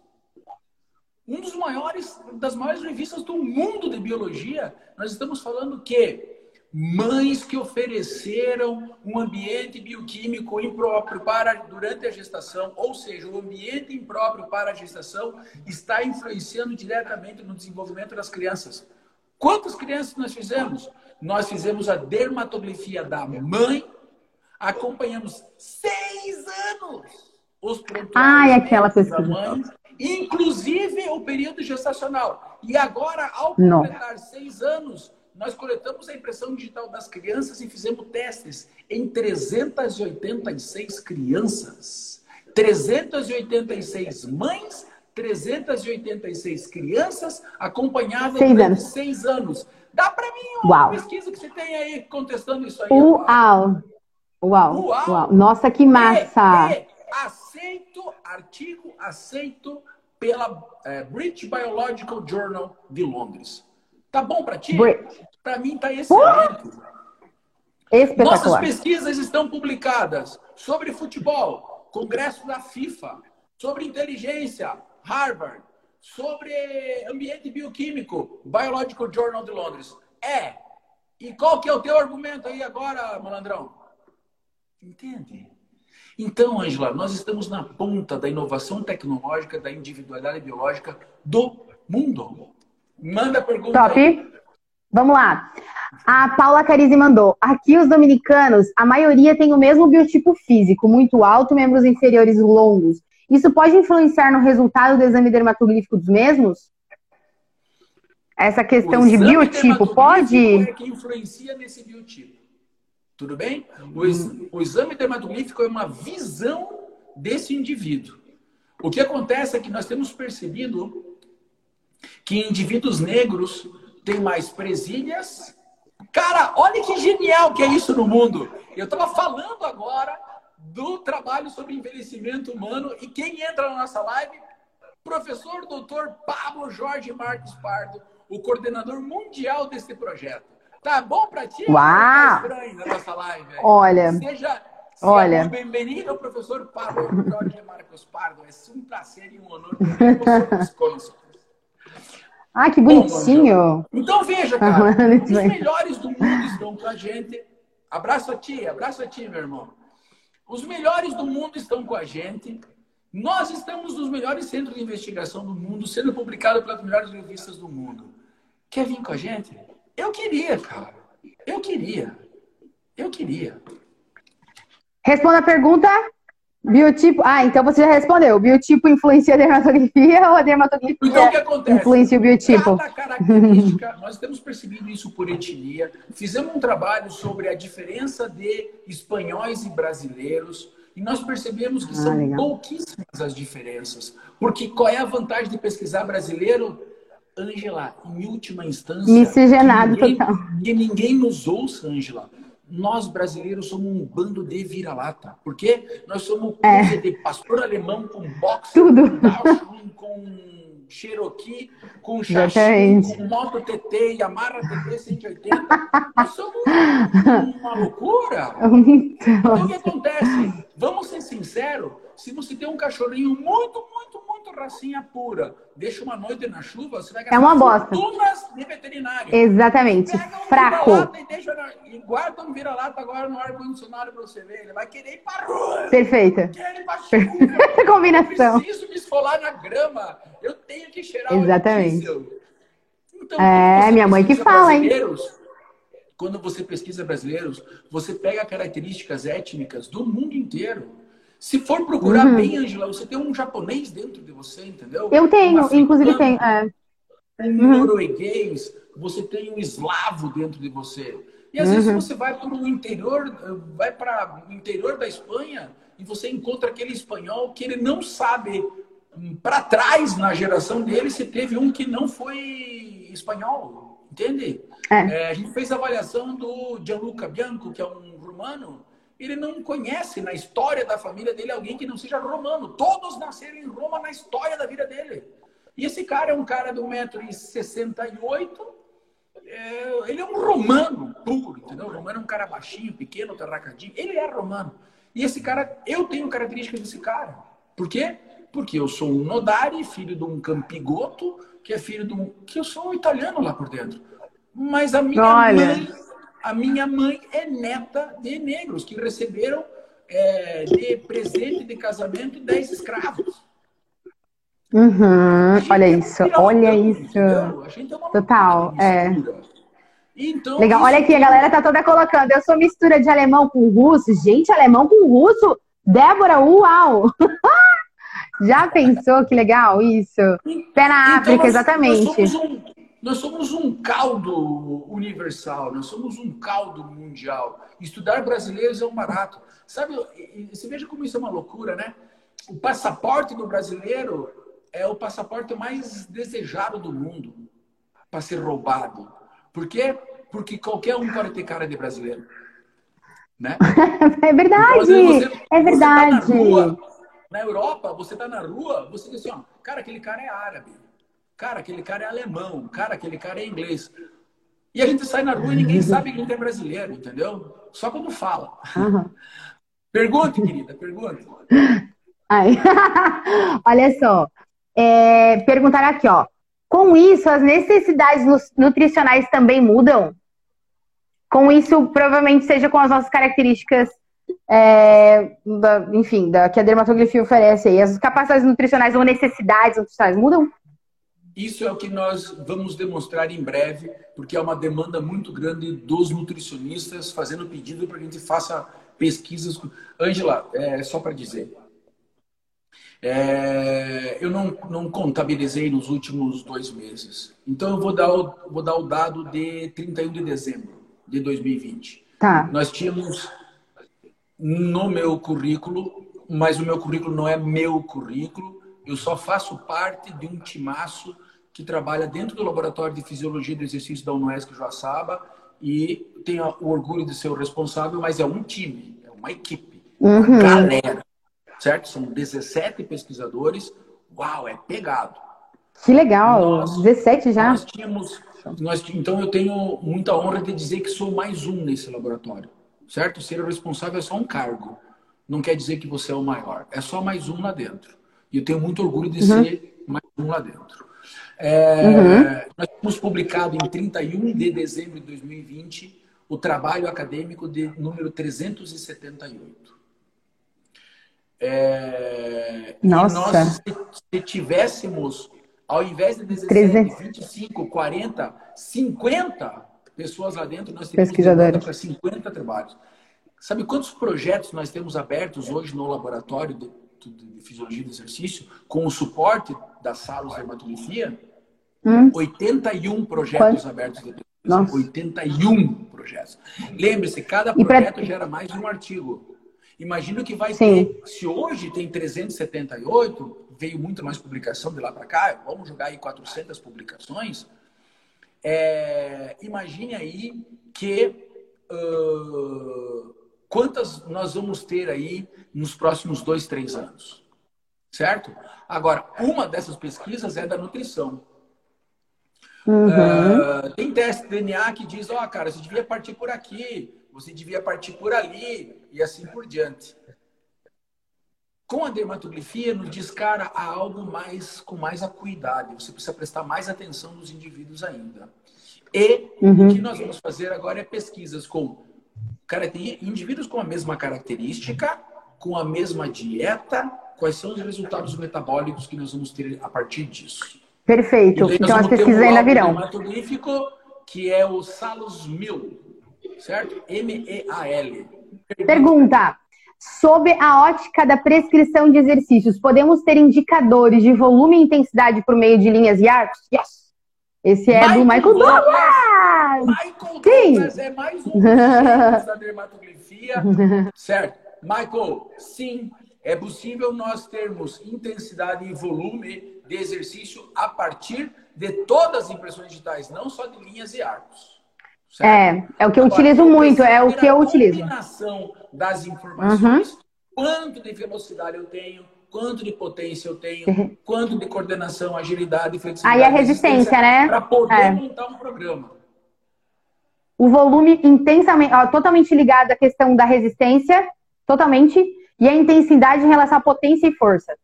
Um dos maiores, das maiores revistas do mundo de biologia. Nós estamos falando que mães que ofereceram um ambiente bioquímico impróprio para durante a gestação, ou seja, o ambiente impróprio para a gestação está influenciando diretamente no desenvolvimento das crianças. Quantas crianças nós fizemos? Nós fizemos a dermatografia da mãe, acompanhamos seis anos os prontuários da mãe, inclusive o período gestacional. E agora, ao completar Não. seis anos, nós coletamos a impressão digital das crianças e fizemos testes em 386 crianças. 386 mães, 386 crianças acompanhadas seis anos. seis anos. Dá para mim uma Uau. pesquisa que você tem aí contestando isso aí. Uau. Uau. Uau. Uau. Nossa, que massa. É, é, aceito, artigo aceito pela é, British Biological Journal de Londres. Tá bom para ti? Para mim tá excelente. Espetacular. Nossas pesquisas estão publicadas sobre futebol, Congresso da FIFA, sobre inteligência, Harvard, sobre ambiente bioquímico, Biological Journal de Londres. É. E qual que é o teu argumento aí agora, malandrão? Entende? Então, Angela, nós estamos na ponta da inovação tecnológica, da individualidade biológica do mundo. Manda pergunta. Top. Vamos lá. A Paula Carizi mandou. Aqui os dominicanos, a maioria tem o mesmo biotipo físico, muito alto, membros inferiores longos. Isso pode influenciar no resultado do exame dermatológico dos mesmos? Essa questão de biotipo pode? É que influencia nesse biotipo. Tudo bem? O, ex o exame dermatolífico é uma visão desse indivíduo. O que acontece é que nós temos percebido que indivíduos negros têm mais presilhas. Cara, olha que genial que é isso no mundo. Eu estava falando agora do trabalho sobre envelhecimento humano e quem entra na nossa live? Professor doutor Pablo Jorge Marques Pardo, o coordenador mundial desse projeto. Tá bom para ti? Uau! Tá na nossa live. Olha. Seja, Olha. Bem-vindo, professor Pablo Jorge Marcos Pardo. É um prazer e um honor ter você conosco. Ah, que bonitinho! então veja, cara, os melhores do mundo estão com a gente. Abraço a ti, abraço a ti, meu irmão. Os melhores do mundo estão com a gente. Nós estamos nos melhores centros de investigação do mundo, sendo publicado pelas melhores revistas do mundo. Quer vir com a gente? Eu queria, cara. Eu queria. Eu queria. Responda a pergunta. Biotipo. Ah, então você já respondeu. Biotipo influencia a dermatografia ou a dermatografia então, o que acontece? influencia o biotipo? Cada característica, nós temos percebido isso por etnia. Fizemos um trabalho sobre a diferença de espanhóis e brasileiros. E nós percebemos que ah, são legal. pouquíssimas as diferenças. Porque qual é a vantagem de pesquisar brasileiro? Ângela, em última instância. Miscigenado total. Que ninguém nos ouça, Ângela nós brasileiros somos um bando de vira-lata. Porque nós somos é. de pastor alemão com boxe, Tudo. com, com Cherokee, com Xaxim, com Moto TT, Yamaha TT 180. nós somos uma loucura. Então o que acontece? Vamos ser sinceros, se você tem um cachorrinho muito, muito, racinha pura, deixa uma noite na chuva, você vai gastar é uma bosta. de veterinário. Exatamente. Pega um Fraco. E, deixa na... e guarda um vira-lata agora no ar-condicionado para você ver. Ele vai querer ir para rua. Perfeita. Chuva. Combinação. Eu preciso me esfolar na grama. Eu tenho que cheirar Exatamente. o então, É, minha mãe que fala, hein? Quando você pesquisa brasileiros, você pega características étnicas do mundo inteiro. Se for procurar uhum. bem, Angela, você tem um japonês dentro de você, entendeu? Eu tenho, inclusive tenho. É. Um uhum. norueguês, você tem um eslavo dentro de você. E às uhum. vezes você vai para o interior, vai para o interior da Espanha e você encontra aquele espanhol que ele não sabe hum, para trás na geração dele se teve um que não foi espanhol, entende? É. É, a gente fez a avaliação do Gianluca Bianco, que é um romano, ele não conhece na história da família dele alguém que não seja romano. Todos nasceram em Roma na história da vida dele. E esse cara é um cara de 1,68m. É, ele é um romano puro, entendeu? O romano é um cara baixinho, pequeno, terracadinho. Ele é romano. E esse cara, eu tenho características desse cara. Por quê? Porque eu sou um Nodari, filho de um Campigoto, que é filho de um. que eu sou um italiano lá por dentro. Mas a minha Olha. mãe a minha mãe é neta de negros que receberam é, de presente de casamento 10 escravos. Uhum, olha isso, olha isso. É Total, é. Então, Legal, olha aqui, a galera tá toda colocando. Eu sou mistura de alemão com russo. Gente, alemão com russo? Débora, uau! Já pensou que legal isso? Pé na então, África, exatamente. Nós somos, um, nós somos um caldo universal, nós somos um caldo mundial. Estudar brasileiros é um barato. Sabe, você veja como isso é uma loucura, né? O passaporte do brasileiro é o passaporte mais desejado do mundo para ser roubado. Por quê? Porque qualquer um pode ter cara de brasileiro. Né? É verdade, então, você, é verdade. Tá na, rua, na Europa, você está na rua, você diz assim, ó, cara, aquele cara é árabe. Cara, aquele cara é alemão. Cara, aquele cara é inglês. E a gente sai na rua e ninguém sabe que a gente é brasileiro, entendeu? Só quando fala. Uhum. Pergunte, querida, pergunte. Olha só. É, perguntaram aqui, ó. Com isso, as necessidades nutricionais também mudam? Com isso, provavelmente seja com as nossas características, é, da, enfim, da, que a dermatografia oferece aí. As capacidades nutricionais ou necessidades nutricionais mudam? Isso é o que nós vamos demonstrar em breve, porque é uma demanda muito grande dos nutricionistas fazendo pedido para que a gente faça pesquisas. Ângela, é, só para dizer, é, eu não, não contabilizei nos últimos dois meses. Então, eu vou dar, o, vou dar o dado de 31 de dezembro de 2020. Tá. Nós tínhamos no meu currículo, mas o meu currículo não é meu currículo, eu só faço parte de um timaço que trabalha dentro do Laboratório de Fisiologia do Exercício da UNESC Joaçaba e tenho o orgulho de ser o responsável, mas é um time, é uma equipe, uhum. uma galera, certo? São 17 pesquisadores. Uau, é pegado. Que legal, nós, 17 já. Nós tínhamos, nós, então eu tenho muita honra de dizer que sou mais um nesse laboratório, certo? Ser o responsável é só um cargo. Não quer dizer que você é o maior, é só mais um lá dentro. E eu tenho muito orgulho de uhum. ser mais um lá dentro. É, uhum. Nós temos publicado em 31 de dezembro de 2020 o trabalho acadêmico de número 378. É, Nossa. Nós, se, se tivéssemos, ao invés de 17, 25, 40, 50 pessoas lá dentro, nós teríamos para 50 trabalhos. Sabe quantos projetos nós temos abertos hoje no laboratório de, de fisiologia do exercício, com o suporte da sala de dermatografia? Hum? 81 projetos Quanto? abertos de. Nossa. 81 projetos. Lembre-se, cada E pra- projeto gera mais um artigo. Imagina que vai Sim. ter, se hoje tem 378, veio muito mais publicação de lá para cá, vamos jogar aí 400 publicações. É, imagine aí que ah, quantas nós vamos ter aí nos próximos dois, três anos, certo? Agora, uma dessas pesquisas é da nutrição. Uhum. Ah, tem teste de DNA que diz, ó, cara, você devia partir por aqui, você devia partir por ali, e assim por diante. Com a dermatografia, nos diz, cara, há algo mais com mais acuidade. Você precisa prestar mais atenção nos indivíduos ainda. E Uhum. o que nós vamos fazer agora é pesquisas com caracteri- indivíduos com a mesma característica, com a mesma dieta, quais são os resultados metabólicos que nós vamos ter a partir disso. Perfeito. Então as pesquisas um ainda virão. dermatográfico, que é o Salus Mil, certo? M-E-A-L. Pergunta. Sob a ótica da prescrição de exercícios, podemos ter indicadores de volume e intensidade por meio de linhas e arcos? Yes! Esse é do Michael Douglas! Michael Sim. Douglas é mais um da dermatografia, certo? Michael, sim, é possível nós termos intensidade e volume de exercício a partir de todas as impressões digitais, não só de linhas e arcos. certo? É, é o que eu Agora, utilizo muito, é o que eu a utilizo. Uhum. combinação das informações, quanto de velocidade eu tenho, quanto de potência eu tenho, quanto de coordenação, agilidade, flexibilidade. Aí a resistência, né? Para poder É. montar um programa. O volume intensamente, totalmente ligado à questão da resistência, totalmente, e a intensidade em relação à potência e força.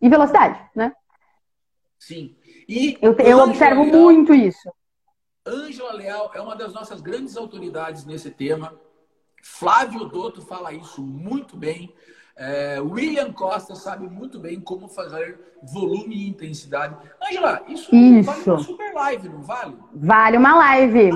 E velocidade, né? Sim. E Eu, eu observo Leal- muito isso. Ângela Leal é uma das nossas grandes autoridades nesse tema. Flávio Dotto fala isso muito bem. É, William Costa sabe muito bem como fazer volume e intensidade. Ângela, isso, Isso. vale uma super live, não vale? Vale uma live.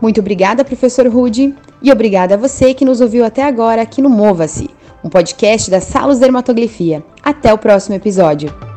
Muito obrigada, professor Rude, e obrigada a você que nos ouviu até agora aqui no Mova-se, um podcast da Salos Dermatografia. Até o próximo episódio.